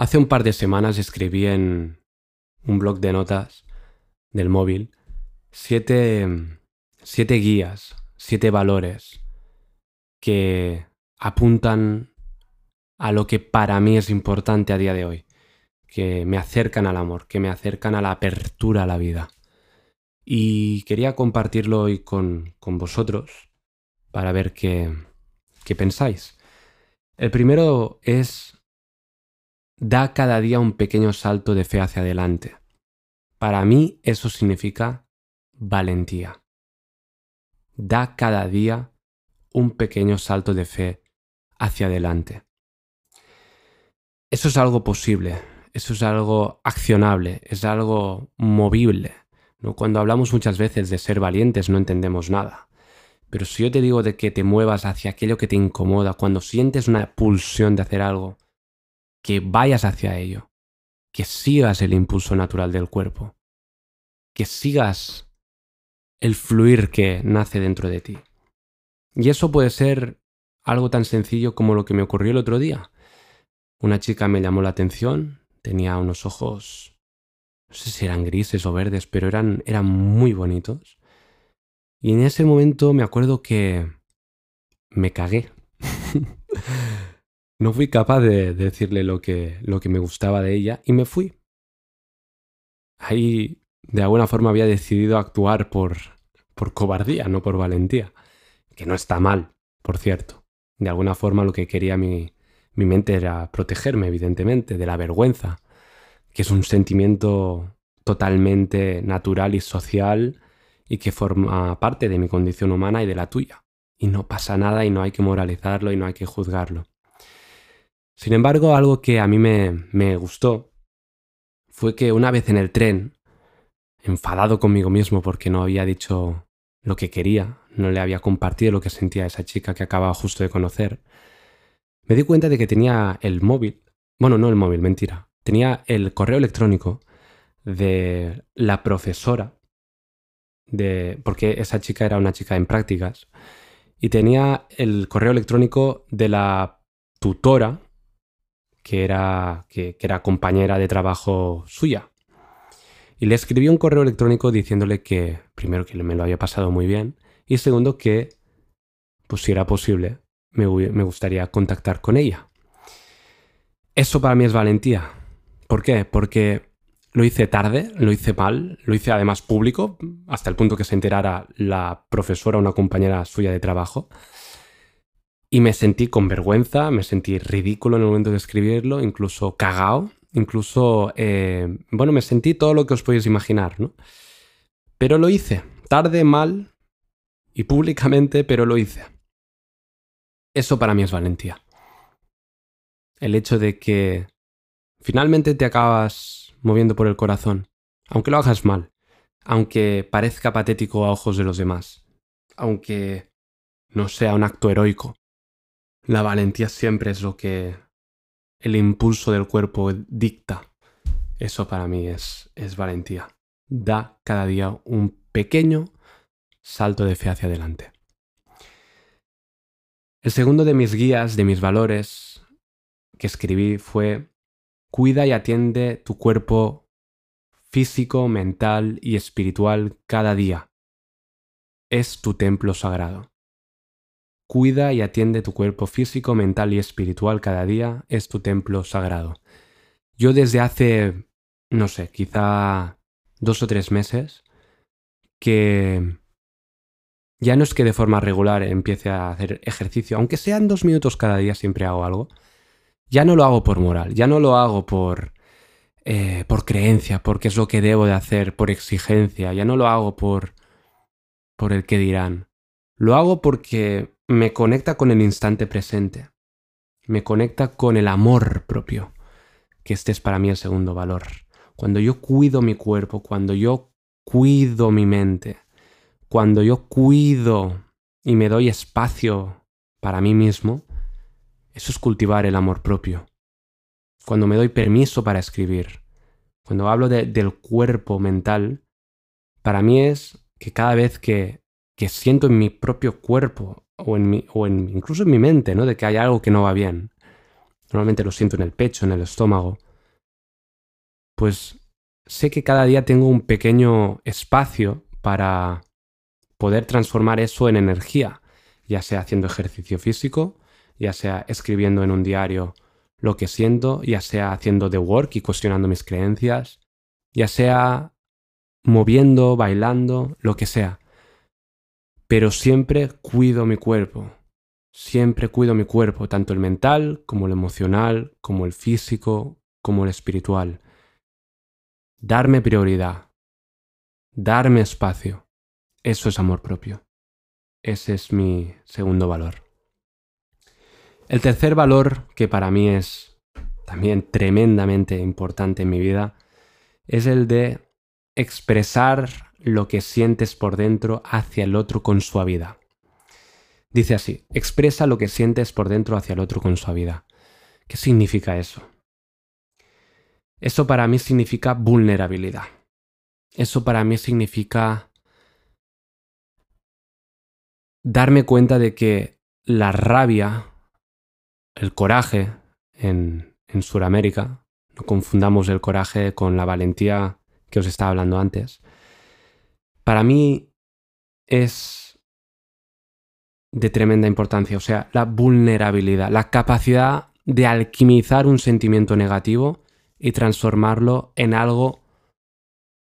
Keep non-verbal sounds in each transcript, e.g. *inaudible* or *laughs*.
Hace un par de semanas escribí en un blog de notas del móvil siete, siete guías, siete valores que apuntan a lo que para mí es importante a día de hoy, que me acercan al amor, que me acercan a la apertura a la vida. Y quería compartirlo hoy con, con vosotros para ver qué, qué pensáis. El primero es da cada día un pequeño salto de fe hacia adelante. Para mí eso significa valentía. Da cada día un pequeño salto de fe hacia adelante. Eso es algo posible, eso es algo accionable, es algo movible. ¿no? Cuando hablamos muchas veces de ser valientes no entendemos nada. Pero si yo te digo de que te muevas hacia aquello que te incomoda, cuando sientes una pulsión de hacer algo, que vayas hacia ello, que sigas el impulso natural del cuerpo, que sigas el fluir que nace dentro de ti. Y eso puede ser algo tan sencillo como lo que me ocurrió el otro día. Una chica me llamó la atención, tenía unos ojos, no sé si eran grises o verdes, pero eran, muy bonitos. Y en ese momento me acuerdo que me cagué. *laughs* No fui capaz de decirle lo que, lo que me gustaba de ella y me fui. Ahí, de alguna forma, había decidido actuar por, por cobardía, no por valentía. Que no está mal, por cierto. De alguna forma lo que quería mi, mi mente era protegerme, evidentemente, de la vergüenza, que es un sentimiento totalmente natural y social y que forma parte de mi condición humana y de la tuya. Y no pasa nada y no hay que moralizarlo y no hay que juzgarlo. Sin embargo, algo que a mí me, gustó fue que una vez en el tren, enfadado conmigo mismo porque no había dicho lo que quería, no le había compartido lo que sentía esa chica que acababa justo de conocer, me di cuenta de que tenía el móvil, bueno, no el móvil, mentira, tenía el correo electrónico de la profesora, de, porque esa chica era una chica en prácticas, y tenía el correo electrónico de la tutora que era, que, era compañera de trabajo suya. Y le escribí un correo electrónico diciéndole que, primero, que me lo había pasado muy bien, y segundo, que, pues si era posible, me, me gustaría contactar con ella. Eso para mí es valentía. ¿Por qué? Porque lo hice tarde, lo hice mal, lo hice además público, hasta el punto que se enterara la profesora, una compañera suya de trabajo. Y me sentí con vergüenza, me sentí ridículo en el momento de escribirlo, incluso cagao, incluso, eh, bueno, me sentí todo lo que os podéis imaginar, ¿no? Pero lo hice, tarde, mal y públicamente, pero lo hice. Eso para mí es valentía. El hecho de que finalmente te acabas moviendo por el corazón, aunque lo hagas mal, aunque parezca patético a ojos de los demás, aunque no sea un acto heroico, la valentía siempre es lo que el impulso del cuerpo dicta. Eso para mí es, es valentía. Da cada día un pequeño salto de fe hacia adelante. El segundo de mis guías, de mis valores que escribí fue cuida y atiende tu cuerpo físico, mental y espiritual cada día. Es tu templo sagrado. Cuida y atiende tu cuerpo físico, mental y espiritual cada día, es tu templo sagrado. Yo desde hace, no sé, quizá dos o tres meses, que ya no es que de forma regular empiece a hacer ejercicio, aunque sean dos minutos cada día siempre hago algo, ya no lo hago por moral, ya no lo hago por, eh, por creencia, porque es lo que debo de hacer, por exigencia, ya no lo hago por, por el que dirán. Lo hago porque me conecta con el instante presente, me conecta con el amor propio, que este es para mí el segundo valor. Cuando yo cuido mi cuerpo, cuando yo cuido mi mente, cuando yo cuido y me doy espacio para mí mismo, eso es cultivar el amor propio. Cuando me doy permiso para escribir, cuando hablo del cuerpo mental, para mí es que cada vez que, que siento en mi propio cuerpo o, incluso en mi mente, ¿no? De que hay algo que no va bien. Normalmente lo siento en el pecho, en el estómago. pues sé que cada día tengo un pequeño espacio para poder transformar eso en energía, ya sea haciendo ejercicio físico, ya sea escribiendo en un diario lo que siento, ya sea haciendo the work y cuestionando mis creencias, ya sea moviendo, bailando, lo que sea. Pero siempre cuido mi cuerpo, siempre cuido mi cuerpo, tanto el mental como el emocional, como el físico, como el espiritual. Darme prioridad, darme espacio, eso es amor propio. Ese es mi segundo valor. El tercer valor, que para mí es también tremendamente importante en mi vida, es el de expresar lo que sientes por dentro hacia el otro con suavidad. Dice así, expresa lo que sientes por dentro hacia el otro con suavidad. ¿Qué significa eso? Eso para mí significa vulnerabilidad. Eso para mí significa darme cuenta de que la rabia el coraje en, en Sudamérica, no confundamos el coraje con la valentía que os estaba hablando antes, para mí es de tremenda importancia, o sea, la vulnerabilidad, la capacidad de alquimizar un sentimiento negativo y transformarlo en algo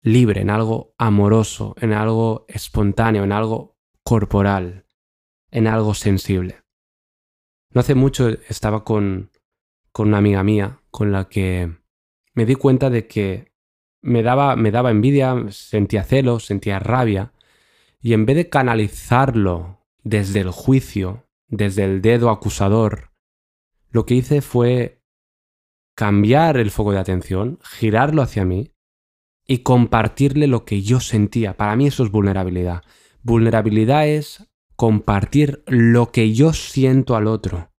libre, en algo amoroso, en algo espontáneo, en algo corporal, en algo sensible. No hace mucho estaba con, con una amiga mía con la que me di cuenta de que me daba, me daba envidia, sentía celos, sentía rabia, y en vez de canalizarlo desde el juicio, desde el dedo acusador, lo que hice fue cambiar el foco de atención, girarlo hacia mí y compartirle lo que yo sentía. Para mí eso es vulnerabilidad. Vulnerabilidad es compartir lo que yo siento al otro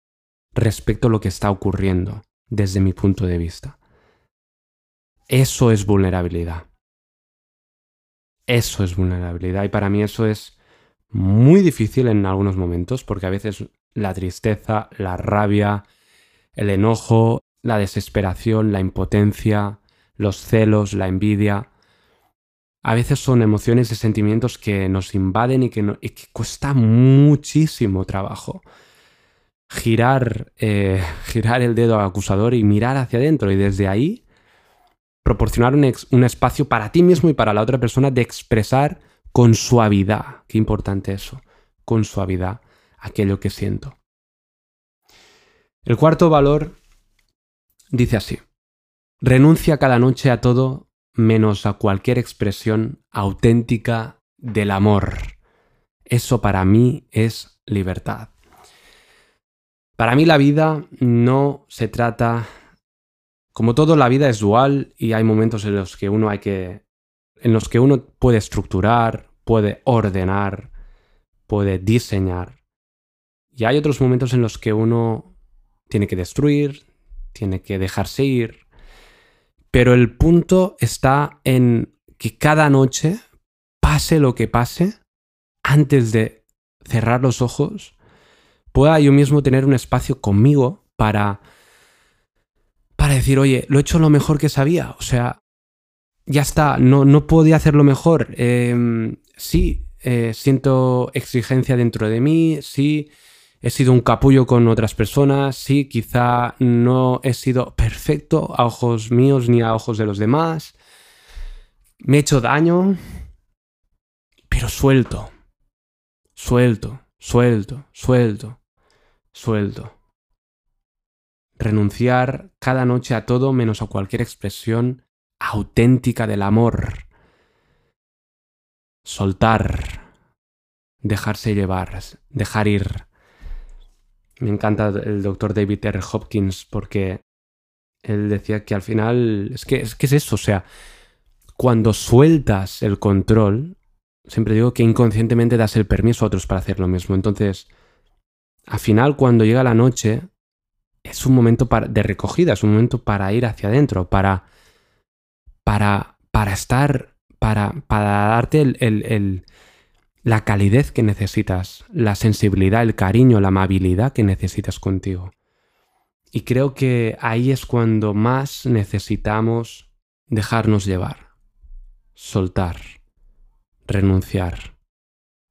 respecto a lo que está ocurriendo desde mi punto de vista. Eso es vulnerabilidad. Eso es vulnerabilidad y para mí eso es muy difícil en algunos momentos porque a veces la tristeza, la rabia, el enojo, la desesperación, la impotencia, los celos, la envidia, a veces son emociones y sentimientos que nos invaden y que, cuesta muchísimo trabajo. Girar, eh, *laughs* girar el dedo acusador y mirar hacia adentro y desde ahí proporcionar un, espacio para ti mismo y para la otra persona de expresar con suavidad, qué importante eso, con suavidad aquello que siento. El cuarto valor dice así, renuncia cada noche a todo menos a cualquier expresión auténtica del amor. Eso para mí es libertad. Para mí la vida no se trata... Como todo, la vida es dual y hay momentos en los que uno hay que... en los que uno puede estructurar, puede ordenar, puede diseñar. Y hay otros momentos en los que uno tiene que destruir, tiene que dejarse ir, pero el punto está en que cada noche, pase lo que pase, antes de cerrar los ojos, pueda yo mismo tener un espacio conmigo para para decir, oye, lo he hecho lo mejor que sabía. O sea, ya está, no, no podía hacerlo mejor. Em, sí, eh, siento exigencia dentro de mí, sí, he sido un capullo con otras personas, sí, quizá no he sido perfecto a ojos míos ni a ojos de los demás, me he hecho daño, pero suelto, suelto, suelto, suelto, suelto. Renunciar cada noche a todo menos a cualquier expresión auténtica del amor. Soltar, dejarse llevar, dejar ir me encanta el doctor David R. Hopkins porque él decía que al final es que, es que es eso, o sea, cuando sueltas el control, siempre digo que inconscientemente das el permiso a otros para hacer lo mismo. Entonces, al final, cuando llega la noche, es un momento de recogida, es un momento para ir hacia adentro, para, para, para estar, para, para darte el, la calidez que necesitas, la sensibilidad, el cariño, la amabilidad que necesitas contigo. Y creo que ahí es cuando más necesitamos dejarnos llevar, soltar, renunciar,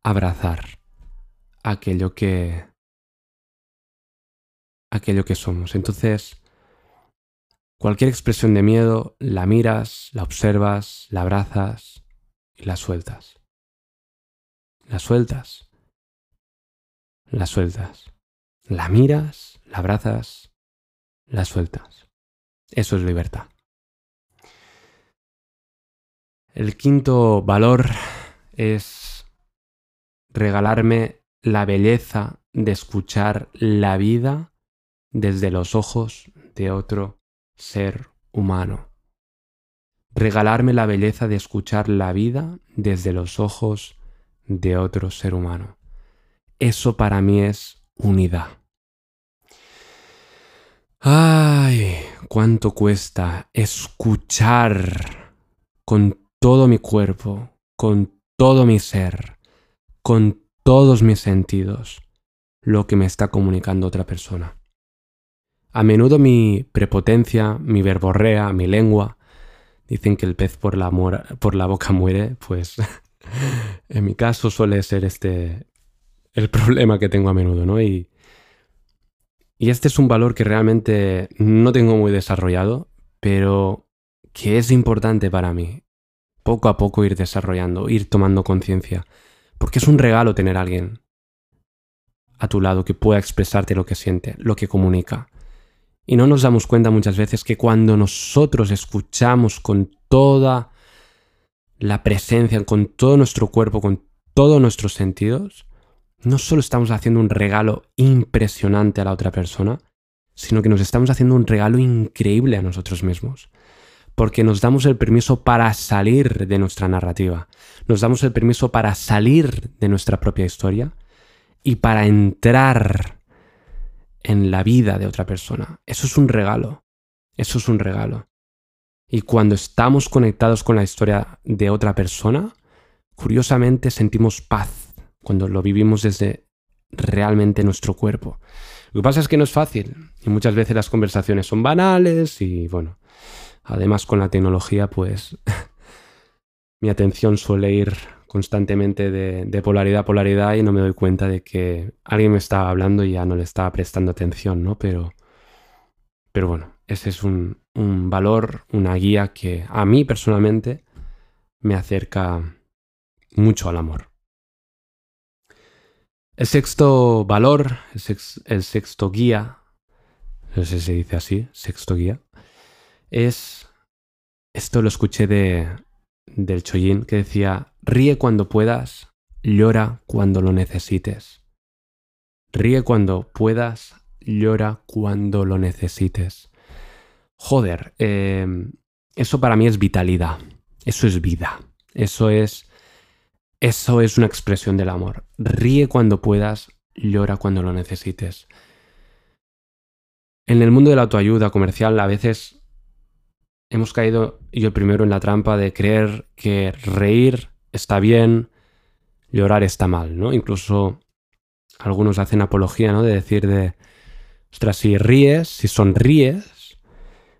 abrazar aquello que aquello que somos. Entonces, cualquier expresión de miedo la miras, la observas, la abrazas y la sueltas. La sueltas. La sueltas. La miras, la abrazas, la sueltas. Eso es libertad. El quinto valor es regalarme la belleza de escuchar la vida desde los ojos de otro ser humano. Regalarme la belleza de escuchar la vida desde los ojos de otro ser humano. Eso para mí es unidad. Ay, cuánto cuesta escuchar con todo mi cuerpo, con todo mi ser, con todos mis sentidos, lo que me está comunicando otra persona. A menudo mi prepotencia, mi verborrea, mi lengua, dicen que el pez por la, boca muere, pues *laughs* en mi caso suele ser este el problema que tengo a menudo, ¿no? Y, y este es un valor que realmente no tengo muy desarrollado, pero que es importante para mí. Poco a poco ir desarrollando, ir tomando conciencia. Porque es un regalo tener a alguien a tu lado que pueda expresarte lo que siente, lo que comunica. Y no nos damos cuenta muchas veces que cuando nosotros escuchamos con toda la presencia, con todo nuestro cuerpo, con todos nuestros sentidos, no solo estamos haciendo un regalo impresionante a la otra persona, sino que nos estamos haciendo un regalo increíble a nosotros mismos. Porque nos damos el permiso para salir de nuestra narrativa, nos damos el permiso para salir de nuestra propia historia y para entrar en la vida de otra persona. Eso es un regalo. Eso es un regalo. Y cuando estamos conectados con la historia de otra persona, curiosamente sentimos paz cuando lo vivimos desde realmente nuestro cuerpo. Lo que pasa es que no es fácil y muchas veces las conversaciones son banales y bueno, además con la tecnología pues *laughs* mi atención suele ir constantemente de, polaridad a polaridad y no me doy cuenta de que alguien me estaba hablando y ya no le estaba prestando atención, ¿no? Pero, pero bueno, ese es un, un valor, una guía que a mí personalmente me acerca mucho al amor. El sexto valor, el, sexto guía, no sé si se dice así, sexto guía, es, esto lo escuché de, del Choyin que decía, ríe cuando puedas, llora cuando lo necesites. Ríe cuando puedas, llora cuando lo necesites. Joder, em, eso para mí es vitalidad, eso es vida, eso es... Eso es una expresión del amor. Ríe cuando puedas, llora cuando lo necesites. En el mundo de la autoayuda comercial a veces hemos caído yo primero en la trampa de creer que reír está bien, llorar está mal, ¿no? Incluso algunos hacen apología, ¿no? De decir de, ostras, si ríes, si sonríes,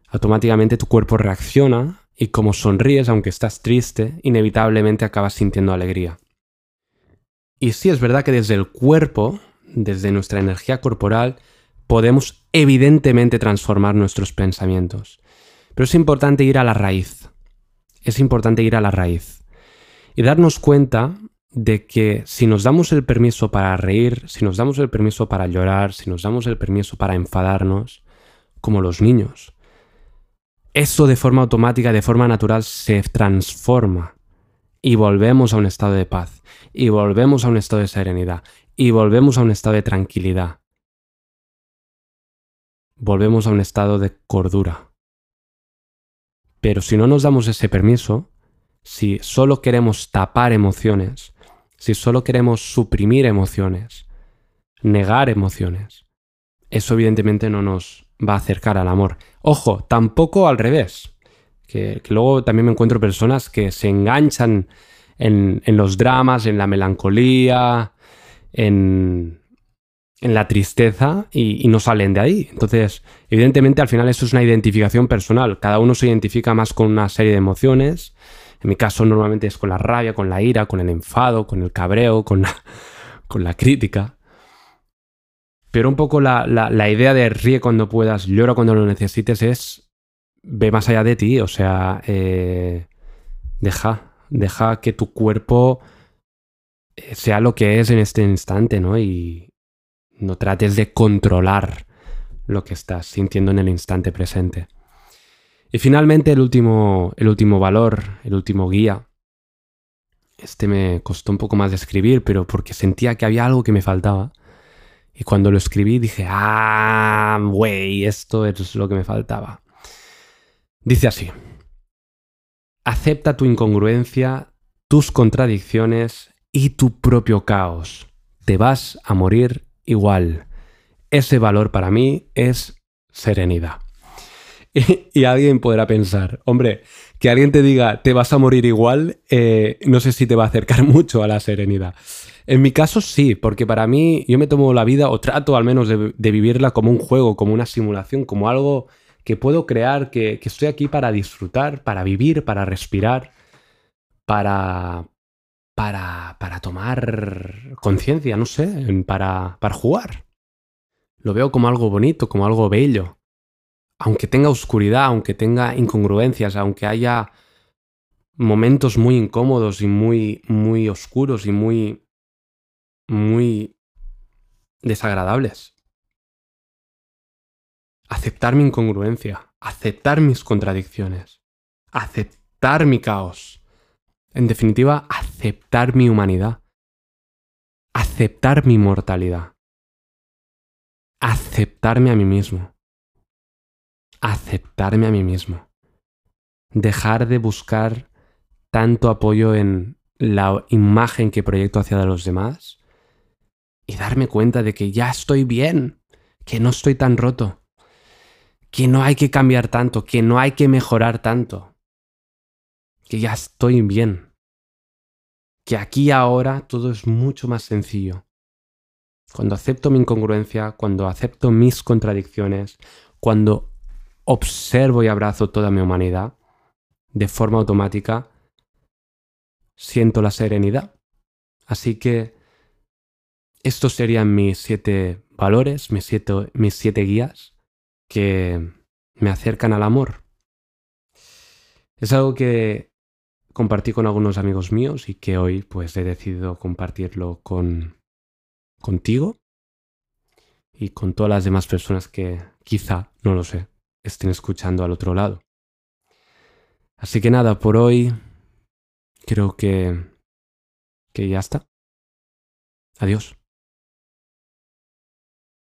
automáticamente tu cuerpo reacciona y como sonríes, aunque estás triste, inevitablemente acabas sintiendo alegría. Y sí es verdad que desde el cuerpo, desde nuestra energía corporal, podemos evidentemente transformar nuestros pensamientos. Pero es importante ir a la raíz. Es importante ir a la raíz. Y darnos cuenta de que si nos damos el permiso para reír, si nos damos el permiso para llorar, si nos damos el permiso para enfadarnos, como los niños, eso de forma automática, de forma natural, se transforma y volvemos a un estado de paz, y volvemos a un estado de serenidad, y volvemos a un estado de tranquilidad. Volvemos a un estado de cordura. Pero si no nos damos ese permiso, si solo queremos tapar emociones, si solo queremos suprimir emociones, negar emociones, eso evidentemente no nos va a acercar al amor. Ojo, tampoco al revés. Que, luego también me encuentro personas que se enganchan en, los dramas, en la melancolía, en, la tristeza y, no salen de ahí. Entonces, evidentemente al final esto es una identificación personal. Cada uno se identifica más con una serie de emociones. En mi caso normalmente es con la rabia, con la ira, con el enfado, con el cabreo, con la, crítica. Pero un poco la, idea de ríe cuando puedas, llora cuando lo necesites es ve más allá de ti. O sea, eh, deja, deja que tu cuerpo eh, sea lo que es en este instante, ¿no? Y, no trates de controlar lo que estás sintiendo en el instante presente. Y finalmente el último, el último valor, el último guía. Este me costó un poco más de escribir, pero porque sentía que había algo que me faltaba. Y cuando lo escribí dije, ah, güey, esto es lo que me faltaba. Dice así, acepta tu incongruencia, tus contradicciones y tu propio caos. Te vas a morir igual. Ese valor para mí es serenidad. *laughs* Y, alguien podrá pensar, hombre, que alguien te diga te vas a morir igual, eh, no sé si te va a acercar *laughs* mucho a la serenidad. En mi caso sí, porque para mí yo me tomo la vida o trato al menos de, vivirla como un juego, como una simulación, como algo que puedo crear, que, que estoy aquí para disfrutar, para vivir, para respirar, para, para, tomar conciencia, no sé, para, para jugar. Lo veo como algo bonito, como algo bello. Aunque tenga oscuridad, aunque tenga incongruencias, aunque haya momentos muy incómodos y muy, muy oscuros y muy, muy desagradables. Aceptar mi incongruencia, aceptar mis contradicciones, aceptar mi caos en definitiva, aceptar mi humanidad. Aceptar mi mortalidad. Aceptarme a mí mismo. Aceptarme a mí mismo. Dejar de buscar tanto apoyo en la imagen que proyecto hacia los demás y darme cuenta de que ya estoy bien, que no estoy tan roto, que no hay que cambiar tanto, que no hay que mejorar tanto, que ya estoy bien, que aquí ahora todo es mucho más sencillo. Cuando acepto mi incongruencia, cuando acepto mis contradicciones, cuando observo y abrazo toda mi humanidad, de forma automática, siento la serenidad. Así que estos serían mis siete valores, mis siete, mis siete guías que me acercan al amor. Es algo que compartí con algunos amigos míos y que hoy pues he decidido compartirlo con contigo y con todas las demás personas que quizá, no lo sé, estén escuchando al otro lado. Así que nada, por hoy creo que que ya está. Adiós.